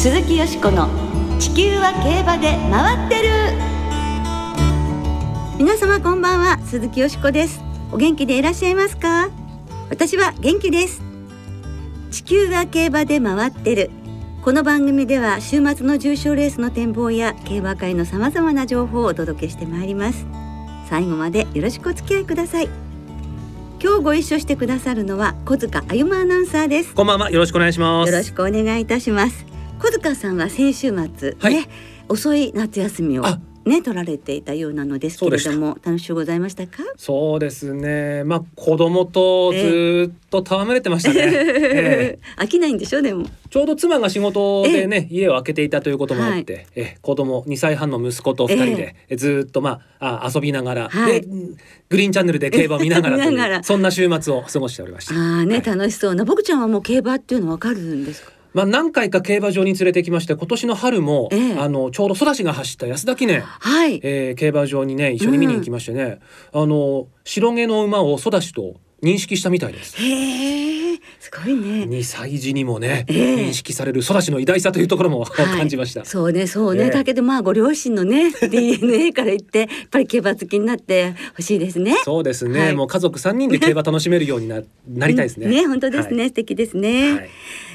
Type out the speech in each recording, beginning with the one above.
鈴木よしこの地球は競馬で回ってる。皆様こんばんは鈴木よしこです。お元気でいらっしゃいますか？私は元気です。地球は競馬で回ってる。この番組では週末の重賞レースの展望や競馬界のさまざまな情報をお届けしてまいります。最後までよろしくお付き合いください。今日ご一緒してくださるのは小塚歩アナウンサーです。こんばんはよろしくお願いします。よろしくお願いいたします小塚さんは先週末、はい、ね遅い夏休みをね取られていたようなのですけれども楽しゅうございましたか？そうですね。まあ子供とずっと戯れてましたね、えー、飽きないんでしょでも。ちょうど妻が仕事でね、家を空けていたということもあって、はい、え子供2歳半の息子と2人で、えー、ずっとまああ遊びながら、はい、でグリーンチャンネルで競馬を見ながら。そんな週末を過ごしておりました。あね、はい、楽しそうな。僕ちゃんはもう競馬っていうのわかるんですか？まあ、何回か競馬場に連れてきまして今年の春も、ええ、あのちょうど育ちが走った安田記念、はいえー、競馬場にね一緒に見に行きましてね、うん、あの白毛の馬を育ちと認識したみたいです。へえ、すごいね。二歳児にもね、えー、認識される育ちの偉大さというところも、はい、感じました。そうね、そうね。えー、だけどまあご両親のね DNA から言ってやっぱり競馬好きになってほしいですね。そうですね。はい、もう家族三人で競馬楽しめるようにななりたいですね。ね、本当ですね。はい、素敵ですね。はい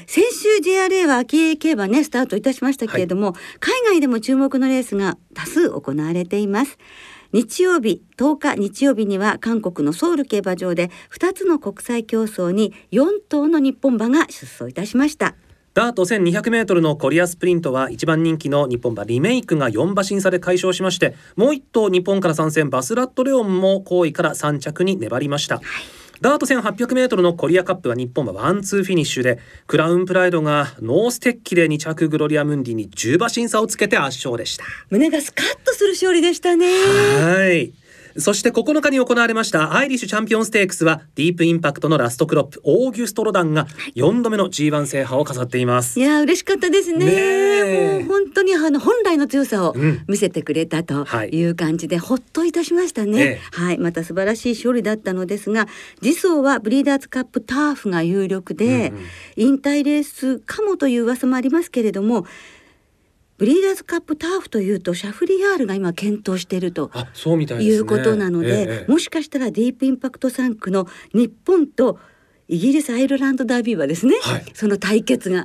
先週 JRA は秋競馬ねスタートいたしましたけれども、はい、海外でも注目のレースが多数行われています。日曜日10日日曜日には韓国のソウル競馬場で2つの国際競走に4頭の日本馬が出走いたしました。ダート1200メートルのコリアスプリントは一番人気の日本馬リメイクが4馬身差で快勝しましてもう1頭日本から参戦バスラットレオンも好位から3着に粘りました、はいダート1800メートルのコリアカップは日本はワンツーフィニッシュでクラウンプライドがノーステッキで2着グロリアムンディに10馬身差をつけて圧勝でした。胸がスカッとする勝利でしたね。はいそして9日に行われましたアイリッシュチャンピオンステークスはディープインパクトのラストクロップオーギュストロダンが4度目の G1 制覇を飾っています。いや嬉しかったですね。もう本当にあの本来の強さを見せてくれたとい。う感じで、うんはい、ほっといたしましたね、ええ、はい。また素晴らしい勝利だったのですが次走はブリーダーズカップターフが有力で、うんうん、引退レースかもという噂もありますけれどもブリーダーズカップターフというとシャフリヤールが今検討しているということなので、もしかしたらディープインパクト3区の日本とイギリスアイルランドダービーはですね、はい、その対決が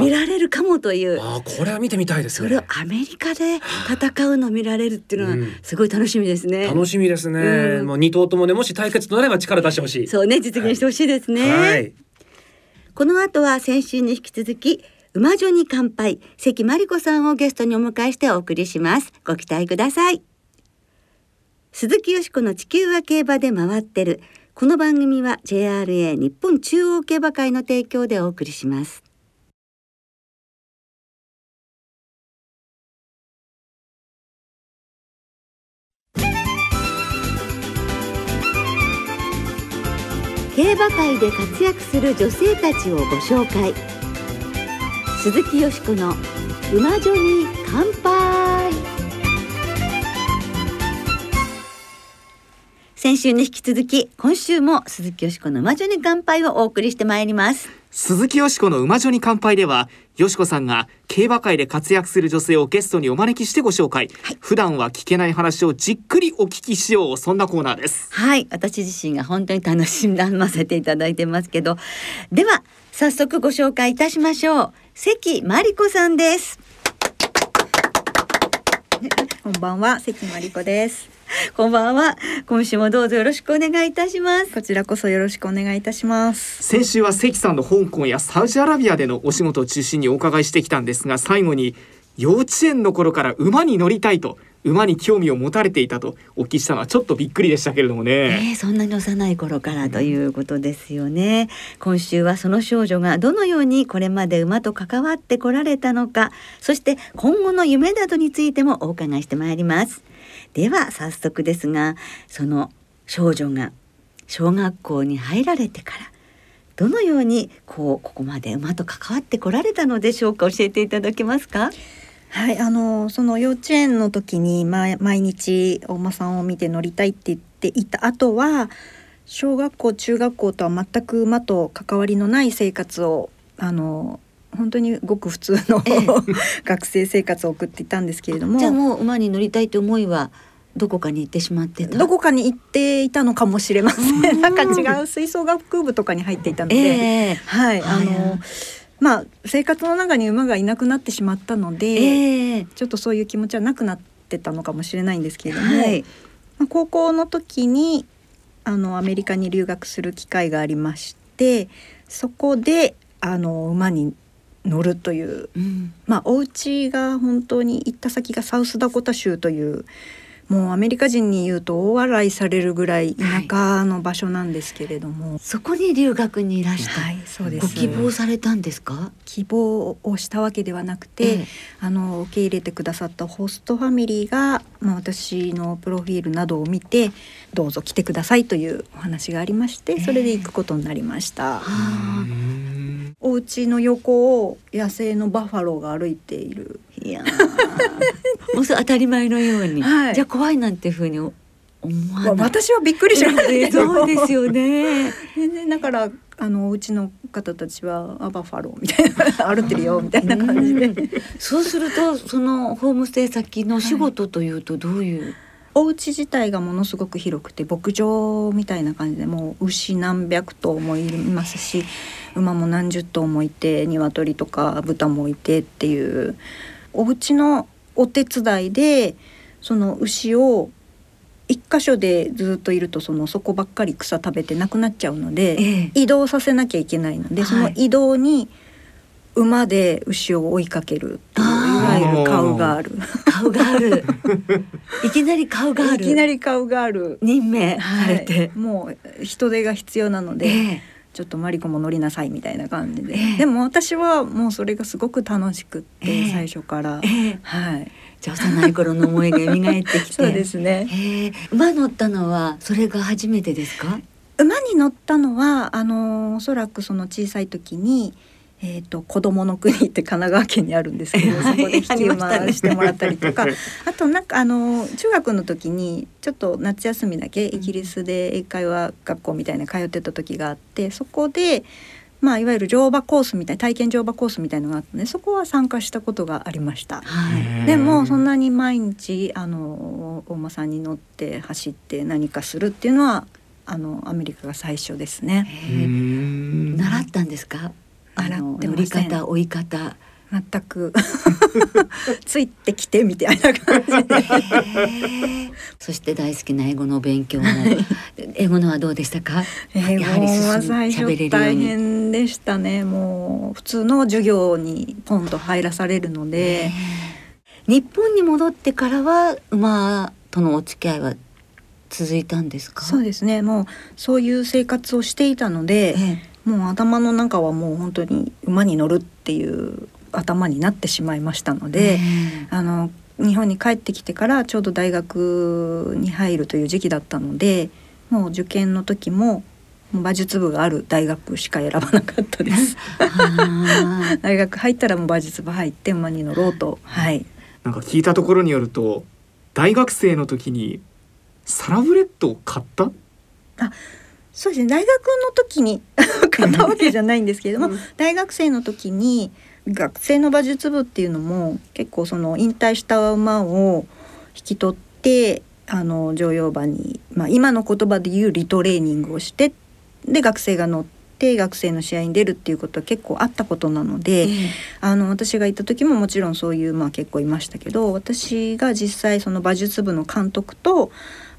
見られるかもという。あこれは見てみたいです、ね、それをアメリカで戦うの見られるっていうのはすごい楽しみですね、うん、楽しみですね、うん、もう二頭ともねもし対決となれば力出してほしいそうね実現してほしいですね、はい、この後は先週に引き続き馬女に乾杯。関真理子さんをゲストにお迎えしてお送りします。ご期待ください。鈴木よしこの地球は競馬で回ってる。この番組は JRA 日本中央競馬会の提供でお送りします。競馬界で活躍する女性たちをご紹介。鈴木よしこの馬女に乾杯。先週に引き続き今週も鈴木よしこの馬女に乾杯をお送りしてまいります。鈴木よしこの馬女に乾杯ではよしこさんが競馬界で活躍する女性をゲストにお招きしてご紹介、はい、普段は聞けない話をじっくりお聞きしようそんなコーナーです。はい。私自身が本当に楽しませていただいてますけど。では早速ご紹介いたしましょう関真理子さんです。こんばんは関真理子です。こんばんは。今週もどうぞよろしくお願いいたします。こちらこそよろしくお願いいたします。先週は関さんの香港やサウジアラビアでのお仕事を中心にお伺いしてきたんですが最後に幼稚園の頃から馬に乗りたいと馬に興味を持たれていたとお聞きしたのはちょっとびっくりでしたけれどもね。えー、そんなに幼い頃からということですよね。今週はその少女がどのようにこれまで馬と関わってこられたのか、そして今後の夢などについてもお伺いしてまいります。では早速ですが、その少女が小学校に入られてからどのようにこうここまで馬と関わってこられたのでしょうか教えていただけますか？はいあのその幼稚園の時に、ま、毎日お馬さんを見て乗りたいって言っていた後は小学校中学校とは全く馬と関わりのない生活をあの本当にごく普通の、ええ、学生生活を送っていたんですけれども。じゃあもう馬に乗りたいという思いはどこかに行ってしまってどこかに行っていたのかもしれません。なんか違う吹奏楽部とかに入っていたので、えー、はい、あの。まあ生活の中に馬がいなくなってしまったので、えー、ちょっとそういう気持ちはなくなってたのかもしれないんですけれども、はい、まあ、高校の時にあのアメリカに留学する機会がありましてそこであの馬に乗るという、うん、まあお家が本当に行った先がサウスダコタ州というもうアメリカ人に言うと大笑いされるぐらい田舎の場所なんですけれども、はい、そこに留学にいらした、はい、そうです。ご希望されたんですか？希望をしたわけではなくて、ええ、あの受け入れてくださったホストファミリーが、まあ、私のプロフィールなどを見てどうぞ来てくださいというお話がありましてそれで行くことになりました。えお家の横を野生のバッファローが歩いているいやもう当たり前のように、はい、じゃあ怖いなんていうふうに思わない。私はびっくりしましたそうですよね。全然だからあのうちの方たちはあバッファローみたいな歩ってるよみたいな感じで。そうするとそのホームステイ先の仕事というとどういう、はい。お家自体がものすごく広くて牧場みたいな感じでもう牛何百頭もいますし馬も何十頭もいて鶏とか豚もいてっていうお家のお手伝いでその牛を一箇所でずっといるとそのそこばっかり草食べてなくなっちゃうので、ええ、移動させなきゃいけないので、はい、その移動に馬で牛を追いかけるっていういわゆるカウガール。カウガール。いきなりカウガール。いきなりカウガール任命されて、はい、もう人手が必要なので。えーちょっとマリコも乗りなさいみたいな感じで、えー、でも私はもうそれがすごく楽しくって、えー、最初から、えー、はい。じゃあ幼い頃の思いが蘇ってきて。そうですね、馬乗ったのはそれが初めてですか？馬に乗ったのはあのおそらくその小さい時にえーと、子どもの国って神奈川県にあるんですけど、そこで引き馬してもらったりとかあとなんかあの中学の時にちょっと夏休みだけイギリスで英会話学校みたいな通ってた時があってそこで、まあ、いわゆる乗馬コースみたい体験乗馬コースみたいのがあってねそこは参加したことがありました。はい、でもそんなに毎日あの大間さんに乗って走って何かするっていうのはあのアメリカが最初ですね。習ったんですか？洗って乗り方追い方。全く。ついてきてみたいな感じで。そして大好きな英語の勉強も。英語のはどうでしたか？英語は最初大変でしたね。もう普通の授業にポンと入らされるので。日本に戻ってからは馬とのお付き合いは続いたんですか？そうですね。もうそういう生活をしていたので、ええもう頭の中はもう本当に馬に乗るっていう頭になってしまいましたので、あの日本に帰ってきてからちょうど大学に入るという時期だったのでもう受験の時も馬術部がある大学しか選ばなかったです。大学入ったらもう馬術部入って馬に乗ろうと。はい。なんか聞いたところによると大学生の時にサラブレッドを買った？あそうですね。大学の時に 買ったわけじゃないんですけれども、うん、大学生の時に学生の馬術部っていうのも結構その引退した馬を引き取ってあの乗用馬に、まあ、今の言葉で言うリトレーニングをしてで学生が乗って学生の試合に出るっていうことは結構あったことなので、あの私が行った時ももちろんそういうまあ結構いましたけど私が実際その馬術部の監督と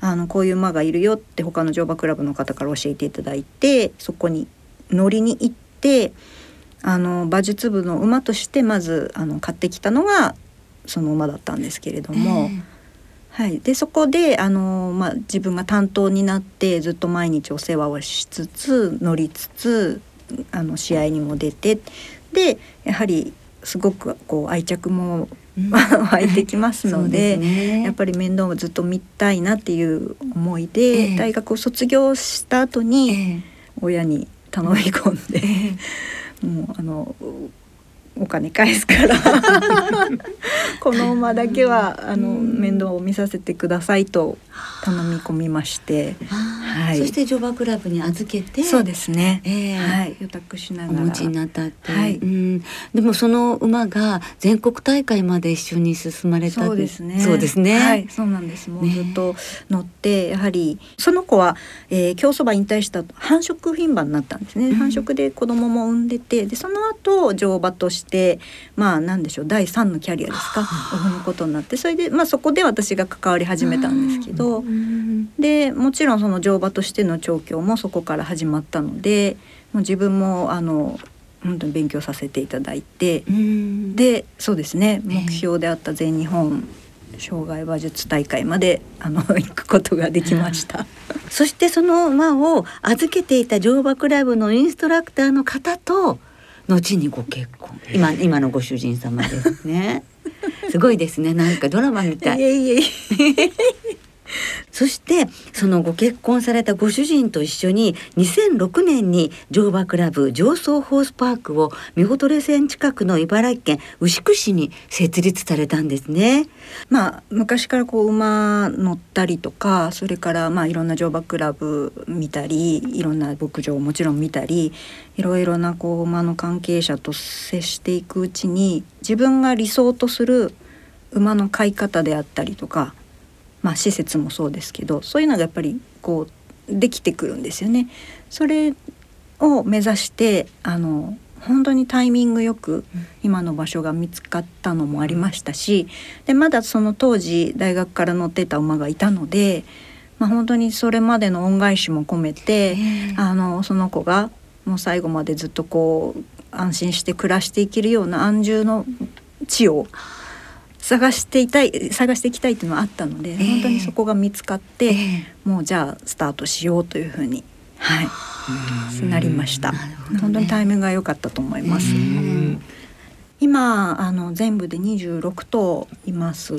あのこういう馬がいるよって他の乗馬クラブの方から教えていただいてそこに乗りに行ってあの馬術部の馬としてまずあの買ってきたのがその馬だったんですけれども。えーはい、でそこであの、まあ、自分が担当になってずっと毎日お世話をしつつ乗りつつあの試合にも出てでやはりすごくこう愛着も 湧いてきますので ね、やっぱり面倒をずっと見たいなっていう思いで、えー、大学を卒業した後に親に頼み込んで、えー、もうあのお金返すから。この馬だけはあの面倒を見させてくださいと頼み込みまして、はい、そして乗馬クラブに預けてそうですね、えー、はい。予託しながら。お持ちになったって、はい、うん、でもその馬が全国大会まで一緒に進まれたそうですね。そうですね。はい。そうなんです。もうずっと乗って、やはりその子は、えー、競走馬引退した繁殖牝馬になったんですね、うん、繁殖で子供も産んでてでその後乗馬としてまあなんでしょう第三のキャリアですか？を踏むことになってそれでまあそこで私が関わり始めたんですけど、うん、でもちろんその乗馬としての調教もそこから始まったのでもう自分もあの本当に勉強させていただいて、でそうですね目標であった全日本障害馬術大会まであの 行くことができました。そしてその馬を預けていた乗馬クラブのインストラクターの方と後にご結婚。今今のご主人様ですね。すごいですね。なんかドラマみたい。いえいえそしてそのご結婚されたご主人と一緒に2006年に乗馬クラブ上層ホースパークを三保トレ線近くの茨城県牛久市に設立されたんですね。まあ昔からこう馬乗ったりとかそれからまあいろんな乗馬クラブ見たりいろんな牧場をもちろん見たりいろいろなこう馬の関係者と接していくうちに自分が理想とする馬の飼い方であったりとかまあ、施設もそうですけどそういうのがやっぱりこうできてくるんですよね。それを目指してあの本当にタイミングよく今の場所が見つかったのもありましたしでまだその当時大学から乗ってた馬がいたので、まあ、本当にそれまでの恩返しも込めてあのその子がもう最後までずっとこう安心して暮らしていけるような安住の地を探していたい探していきたいっていうのはあったので、えー、本当にそこが見つかって、えー、もうじゃあスタートしようというふうにはいなりました、ね、本当にタイミングが良かったと思います。今あの全部で26頭います。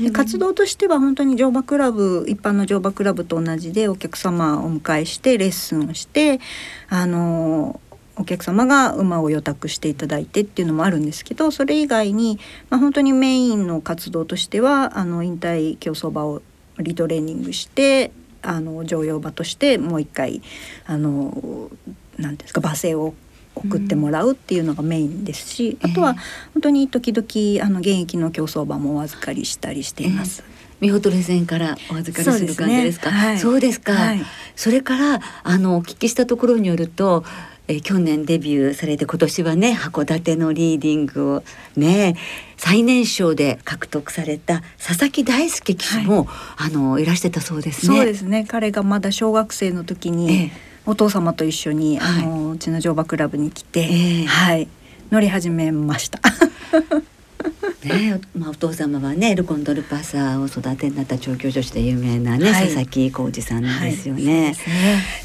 で活動としては本当に乗馬クラブ一般の乗馬クラブと同じでお客様をお迎えしてレッスンをしてあのお客様が馬を予託していただいてっていうのもあるんですけどそれ以外に、まあ、本当にメインの活動としてはあの引退競走馬をリトレーニングしてあの乗用馬としてもう一回あのなんですか馬声を送ってもらうっていうのがメインですし、うん、あとは本当に時々あの現役の競走馬もお預かりしたりしています。えー三保トレ線からお預かりする感じですか？そう、ねはい、そうですか、はい、それからあのお聞きしたところによるとえー、去年デビューされて今年はね函館のリーディングをね最年少で獲得された佐々木大輔騎手も、はい、あのいらしてたそうですね。そうですね。彼がまだ小学生の時に、えお父様と一緒に、あのうちの乗馬クラブに来て、え。はい。乗り始めました。ね まあ、お父様はねルコンドルパサーを育てになった調教助手で有名なね、はい、佐々木浩二さんですよね。はい、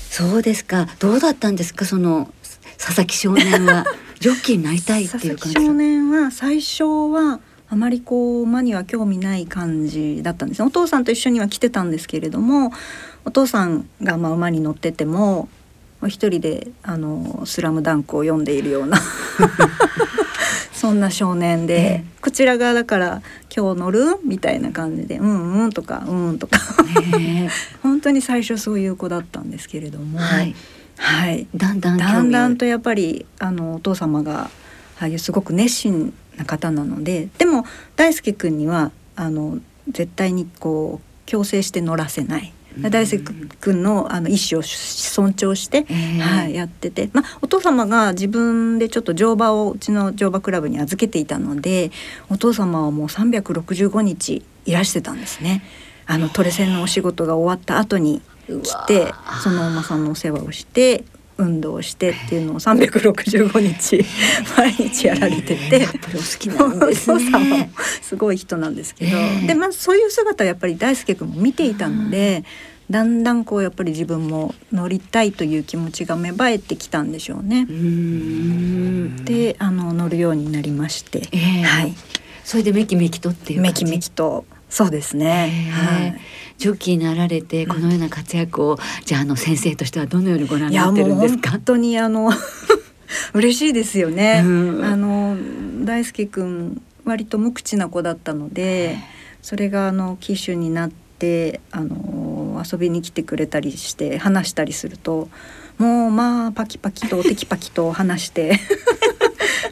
そうですか。どうだったんですかその佐々木少年は？ジョッキーになりたいっていう感じ。少年は最初はあまりこう馬には興味ない感じだったんですお父さんと一緒には来てたんですけれどもお父さんがまあ馬に乗ってても一人であのスラムダンクを読んでいるような そんな少年で、えー、こちらがだから今日乗る？みたいな感じでうんうんとかうんとか。本当に最初そういう子だったんですけれども、はい、はい、だんだんだんだんとやっぱりあのお父様がああいうすごく熱心な方なのででも大輔君にはあの絶対にこう強制して乗らせない。大輔君のあの意思を尊重して、はい、やってて、まあ、お父様が自分でちょっと乗馬をうちの乗馬クラブに預けていたのでお父様はもう365日いらしてたんですね。あのトレセンのお仕事が終わった後に来てそのお馬さんのお世話をして運動してっていうのを365日 毎日やられててお好きなんですね。すごい人なんですけど、えー、でまあそういう姿やっぱり大輔君も見ていたので、だんだんこうやっぱり自分も乗りたいという気持ちが芽生えてきたんでしょうね。うであの乗るようになりまして、えー、はい、それでめきめきとっていうめきめきとそうですね。はい。ジョッキーになられてこのような活躍を、うん、じゃああの先生としてはどのようにご覧になってるんですか？本当にあの 嬉しいですよね。うん、あの大輔くん割と無口な子だったので、それがあの騎手になってあのの遊びに来てくれたりして話したりするともうまあパキパキとテキパキと話して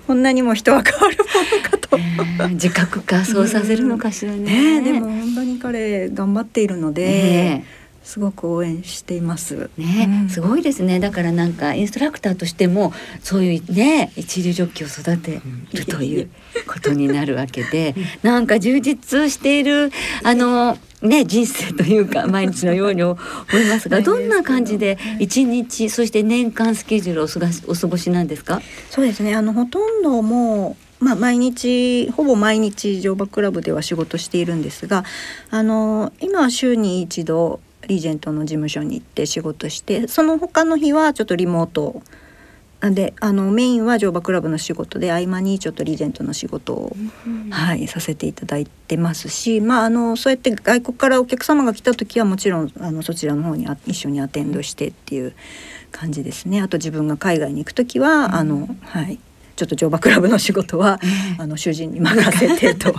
こんなにも人は変わるものかと、えー、自覚化そうさせるのかしらね、ね、でも本当に彼頑張っているので、ねすごく応援しています。ね、うん、すごいですね。だからなんかインストラクターとしてもそういうね一流ジョッキを育てるということになるわけで、なんか充実しているあのね人生というか 毎日のように思いますが、どんな感じで一日そして年間スケジュールを過お過ごしなんですか？そうですね。あのほとんどもまあ、毎日ほぼ毎日乗馬クラブでは仕事しているんですがあの今は週に一度リージェントの事務所に行って仕事してその他の日はちょっとリモート。であのメインは乗馬クラブの仕事で合間にちょっとリージェントの仕事を、うん、はい、させていただいてますし、まあ、あのそうやって外国からお客様が来た時はもちろんあのそちらの方に一緒にアテンドしてっていう感じですね。あと自分が海外に行く時は、うん、あのはいちょっと乗馬クラブの仕事は、あの主人に任せてと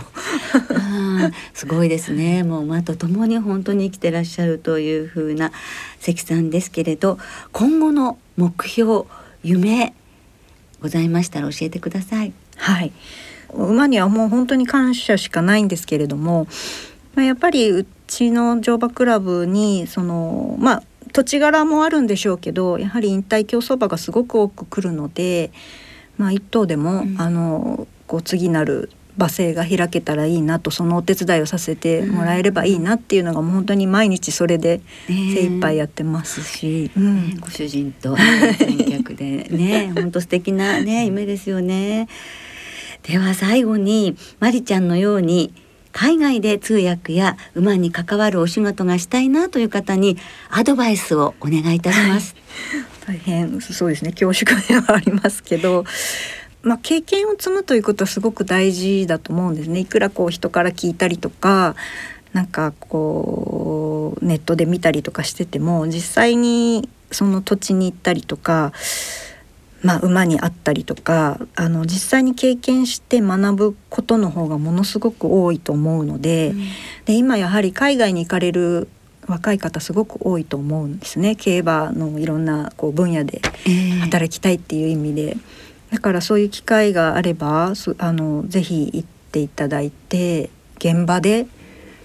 すごいですね。もう馬と共に本当に生きてらっしゃるというふうな関さんですけれど今後の目標夢ございましたら教えてください。はい。馬にはもう本当に感謝しかないんですけれども、まあ、やっぱりうちの乗馬クラブにそのまあ土地柄もあるんでしょうけどやはり引退競走馬がすごく多く来るので、まあ、一頭でも、うん、あのこう次なる罵声が開けたらいいなとそのお手伝いをさせてもらえればいいなっていうのがもう本当に毎日それで精一杯やってますし、えーうん、ご主人と観客で。ね 本当素敵なね夢ですよね。では最後にまりちゃんのように海外で通訳や馬に関わるお仕事がしたいなという方にアドバイスをお願いいたします。大変そうですね。恐縮ではありますけどまあ、経験を積むということはすごく大事だと思うんですね。いくらこう人から聞いたりとかなんかこうネットで見たりとかしてても実際にその土地に行ったりとか、まあ、馬に会ったりとかあの実際に経験して学ぶことの方がものすごく多いと思うのでうん、で今やはり海外に行かれる若い方すごく多いと思うんですね競馬のいろんなこう分野で働きたいっていう意味で。えーだからそういう機会があればあのぜひ行っていただいて現場で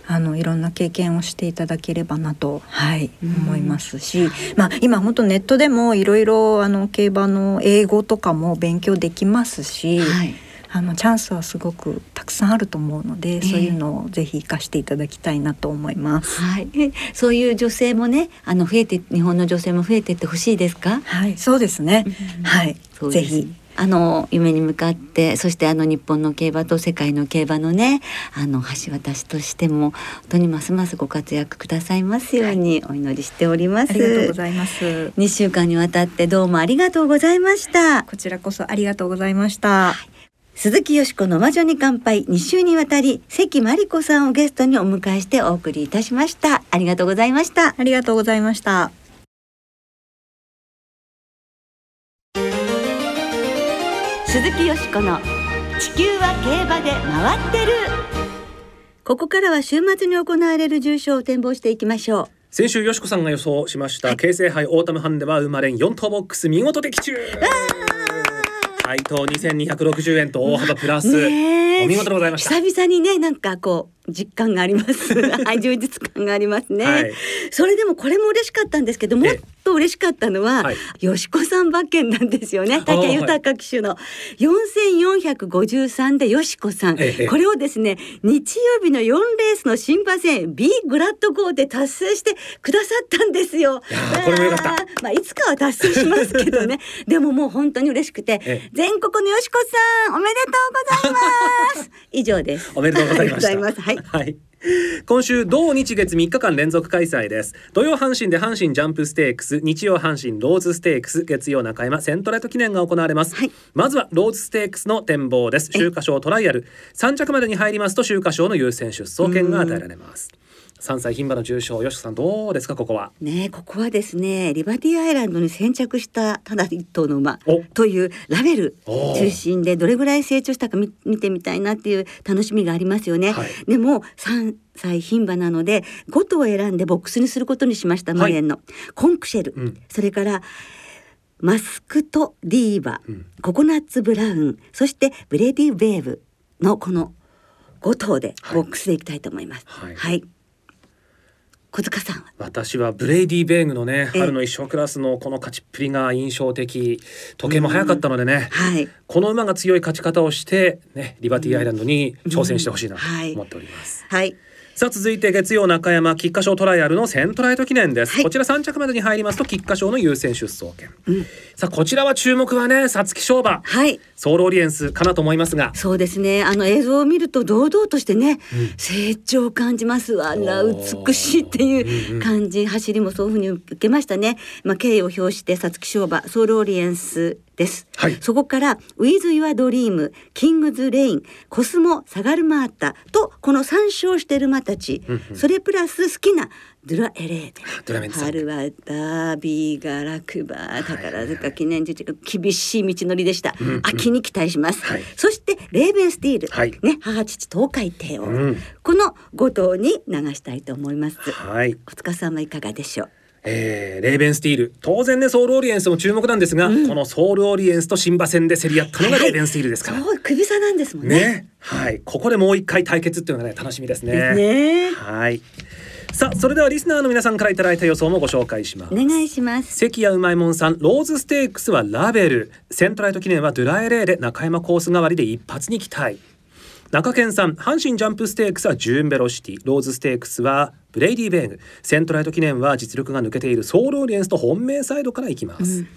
あのいろんな経験をしていただければなと、はい、思いますし、まあ、今本当ネットでもいろいろあの競馬の英語とかも勉強できますし、はい、あのチャンスはすごくたくさんあると思うので、えー、そういうのをぜひ生かしていただきたいなと思います。はい、そういう女性もね、あの増えて日本の女性も増えてってほしいですか？はい、そうですね。はい、ぜひあの夢に向かってそしてあの日本の競馬と世界の競馬のねあの橋渡しとしても本当にますますご活躍くださいますようにお祈りしております、はい、ありがとうございます。二週間にわたってどうもありがとうございました。こちらこそありがとうございました、はい。鈴木よしこの魔女に乾杯。2週にわたり関真理子さんをゲストにお迎えしてお送りいたしました。ありがとうございました。ありがとうございました鈴木よしこの地球は競馬で回ってる。ここからは週末に行われる重賞を展望していきましょう。先週よしこさんが予想しました、はい、京成杯オータムハンデは生まれん4頭ボックス見事的中。配当2260円と大幅プラス、お見事でございました。久々にねなんかこう実感があります。はい充実感がありますね、はい、それでもこれも嬉しかったんですけどもっと嬉しかったのは、はい、よしこさん馬券なんですよね。武豊騎手の。4453でよしこさん、これをですね日曜日の4レースの新馬戦 B グラッド号で達成してくださったんですよ。まあいつかは達成しますけどね。でももう本当に嬉しくて全国のよしこさんおめでとうございます。以上です。おめでとうございますはい、はい今週同日月3日間連続開催です。土曜阪神で阪神ジャンプステークス日曜阪神ローズステークス月曜中山セントライト記念が行われます、はい、まずはローズステークスの展望です。秋華賞トライアル。3着までに入りますと秋華賞の優先出走権が与えられます3歳牝馬の重賞よしさんどうですかここは？ねここはですねリバティアイランドに先着したただ一頭の馬というラベル中心でどれぐらい成長したか見てみたいなっていう楽しみがありますよね、はい、でも3歳牝馬なので5頭を選んでボックスにすることにしました馬連の、はい、コンクシェル、うん、それからマスクトディーヴァ、うん、ココナッツブラウン。そしてブレディ・ベーブのこの5頭でボックスでいきたいと思います。はい、はい小塚さん私はブレイディヴェーグのね春の一勝クラスのこの勝ちっぷりが印象的。時計も早かったのでね、はい、この馬が強い勝ち方をしてねリバティアイランドに挑戦してほしいなと思っております。はい、はいさあ続いて月曜中山菊花賞トライアルのセントライト記念です、はい、こちら3着までに入りますと菊花賞の優先出走権、うん、さあこちらは注目はね皐月賞馬。はい。ソールオリエンスかなと思いますが。そうですね。あの映像を見ると堂々としてね、うん、成長を感じます。あら美しいっていう感じ、うんうん、走りもそういうふうに受けましたねまあ敬意を表して皐月賞馬ソールオリエンスです、はい、そこから「ウィズ・ユア・ドリーム」「キングズ・レイン」「コスモ・サガルマータ」とこの3勝してる馬たち、うんうん、それプラス好きなドゥラエレーデ春はダービーが落馬宝塚記念時厳しい道のりでした、うんうん、秋に期待します、はい、そしてレーベンスティール、はい、ね母父トウカイテイオー、うん、この5頭に流したいと思います。はい。小塚さんはいかがでしょう？えー、レーベンスティール。当然ねソウルオリエンスも注目なんですが、うん、このソウルオリエンスと新馬戦で競り合ったのがレーベンスティールですから、はい、首差なんですもんね、ね、はい。ここでもう一回対決っていうのがね楽しみですね。ね。はい。さあそれではリスナーの皆さんからいただいた予想もご紹介します。お願いします。関谷うまいもんさんローズステークスはラベル。セントライト記念はドゥラエレーで中山コース代わりで一発に期待。中堅さん阪神ジャンプステークスはジューンベロシティ。ローズステークスはブレイディヴェーグ。セントライト記念は実力が抜けているソールオリエンスと本命サイドからいきます、うん。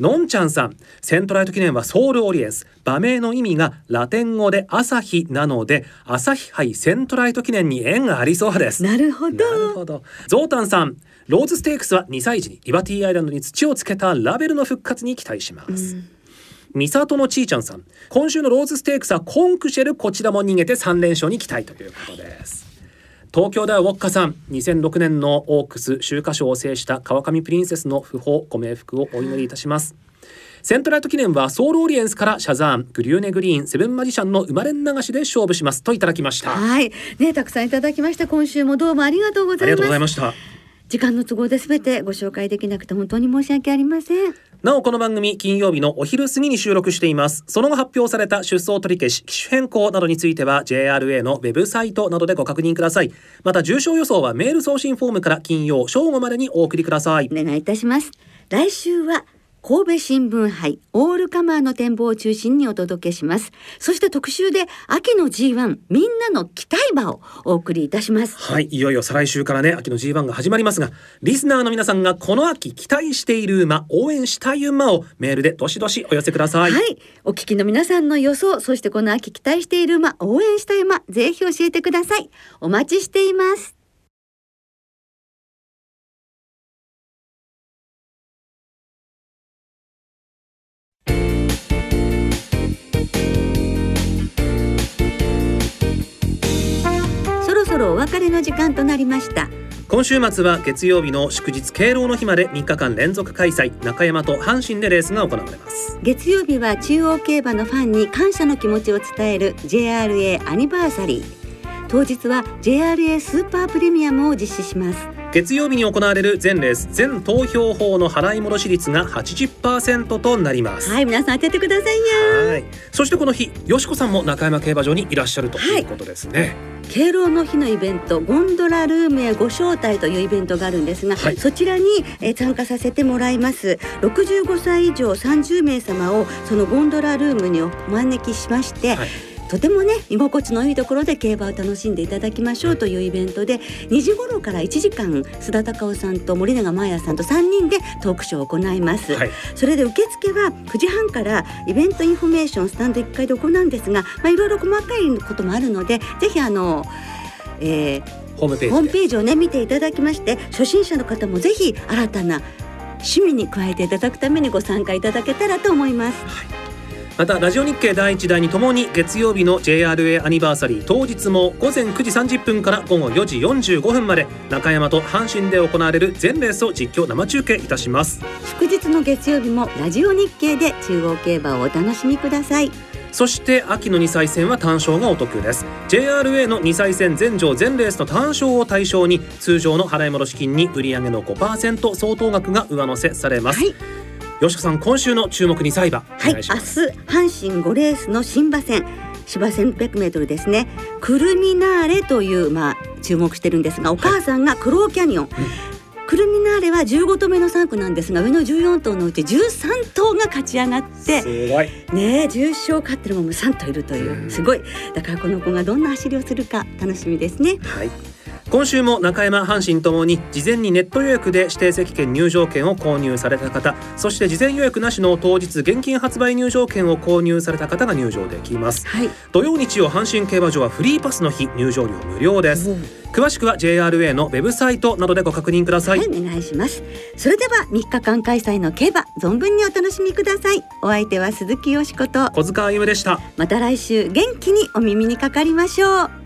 のんちゃんさん。セントライト記念はソールオリエンス。馬名の意味がラテン語で朝日なので朝日杯セントライト記念に縁がありそうです。なるほど。なるほど。ゾウタンさん。ローズステークスは2歳時にリバティアイランドに土をつけたラヴェルの復活に期待します、うん。三里のちーちゃんさん。今週のローズステークスはコンクシェルこちらも逃げて3連勝に期待ということです東京ではウォッカさん2006年のオークス秋華賞を制したカワカミプリンセスの訃報ご冥福をお祈りいたします。セントライト記念はソールオリエンスからシャザーングリューネグリーンセブンマジシャンの生まれん流しで勝負しますといただきました。はい。ねたくさんいただきました。今週もどうもありがとうございます。ありがとうございました。時間の都合で全てご紹介できなくて本当に申し訳ありませんなおこの番組金曜日のお昼過ぎに収録しています。その後発表された出走取り消し機種変更などについては JRA のウェブサイトなどでご確認ください。また重症予想はメール送信フォームから金曜正午までにお送りください。お願いいたします。来週は神戸新聞杯オールカマーの展望を中心にお届けします。そして特集で秋の G1 みんなの期待馬をお送りいたします。はいいよいよ再来週からね秋の G1 が始まりますがリスナーの皆さんがこの秋期待している馬応援したい馬をメールでどしどしお寄せください。はいお聞きの皆さんの予想そしてこの秋期待している馬応援したい馬ぜひ教えてください。お待ちしていますお別れの時間となりました。今週末は月曜日の祝日敬老の日まで3日間連続開催。中山と阪神でレースが行われます。月曜日は中央競馬のファンに感謝の気持ちを伝える JRA アニバーサリー。当日は JRA スーパープレミアムを実施します月曜日に行われる全レース全投票法の払い戻し率が80%となります。はい皆さん当ててくださいよ。はい。そしてこの日よしこさんも中山競馬場にいらっしゃるとい。うことですね、はい敬老の日のイベントゴンドラルームへご招待というイベントがあるんですが、はい、そちらに、え参加させてもらいます。65歳以上30名様をそのゴンドラルームにお招きしまして、はいとてもね居心地のいいところで競馬を楽しんでいただきましょうというイベントで2時頃から1時間須田隆夫さんと森永真也さんと3人でトークショーを行います、はい、それで受付は9時半からイベントインフォメーションスタンド1階で行うんですが、まあ、いろいろ細かいこともあるのでぜひあの、えー、ホームページをね見ていただきまして初心者の方もぜひ新たな趣味に加えていただくためにご参加いただけたらと思います。はいまたラジオ日経第一第2ともに月曜日の JRA アニバーサリー当日も午前9時30分から午後4時45分まで中山と阪神で行われる全レースを実況生中継いたします。祝日の月曜日もラジオ日経で中央競馬をお楽しみください。そして秋の2歳戦は単勝がお得です。JRA の2歳戦全場全レースの単勝を対象に通常の払い戻し金に売上の5%相当額が上乗せされます、はい吉子さん今週の注目に歳馬はい明日阪神5レースの新馬戦。芝1600メートルですね。クルミナーレというまあ注目してるんですがお母さんがクローキャニオン、はいクルミナーレは15頭目の3区なんですが上の14頭のうち13頭が勝ち上がってすごい。ね重賞勝ってるもも3頭いるという。すごい。だからこの子がどんな走りをするか楽しみですね。はい今週も中山阪神ともに事前にネット予約で指定席券入場券を購入された方そして事前予約なしの当日現金発売入場券を購入された方が入場できます、はい、土曜日曜阪神競馬場はフリーパスの日入場料無料です、詳しくは JRA のウェブサイトなどでご確認ください、はい、お願いします。それでは3日間開催の競馬存分にお楽しみください。お相手は鈴木よしこと。小塚あゆむでした。また来週元気にお耳にかかりましょう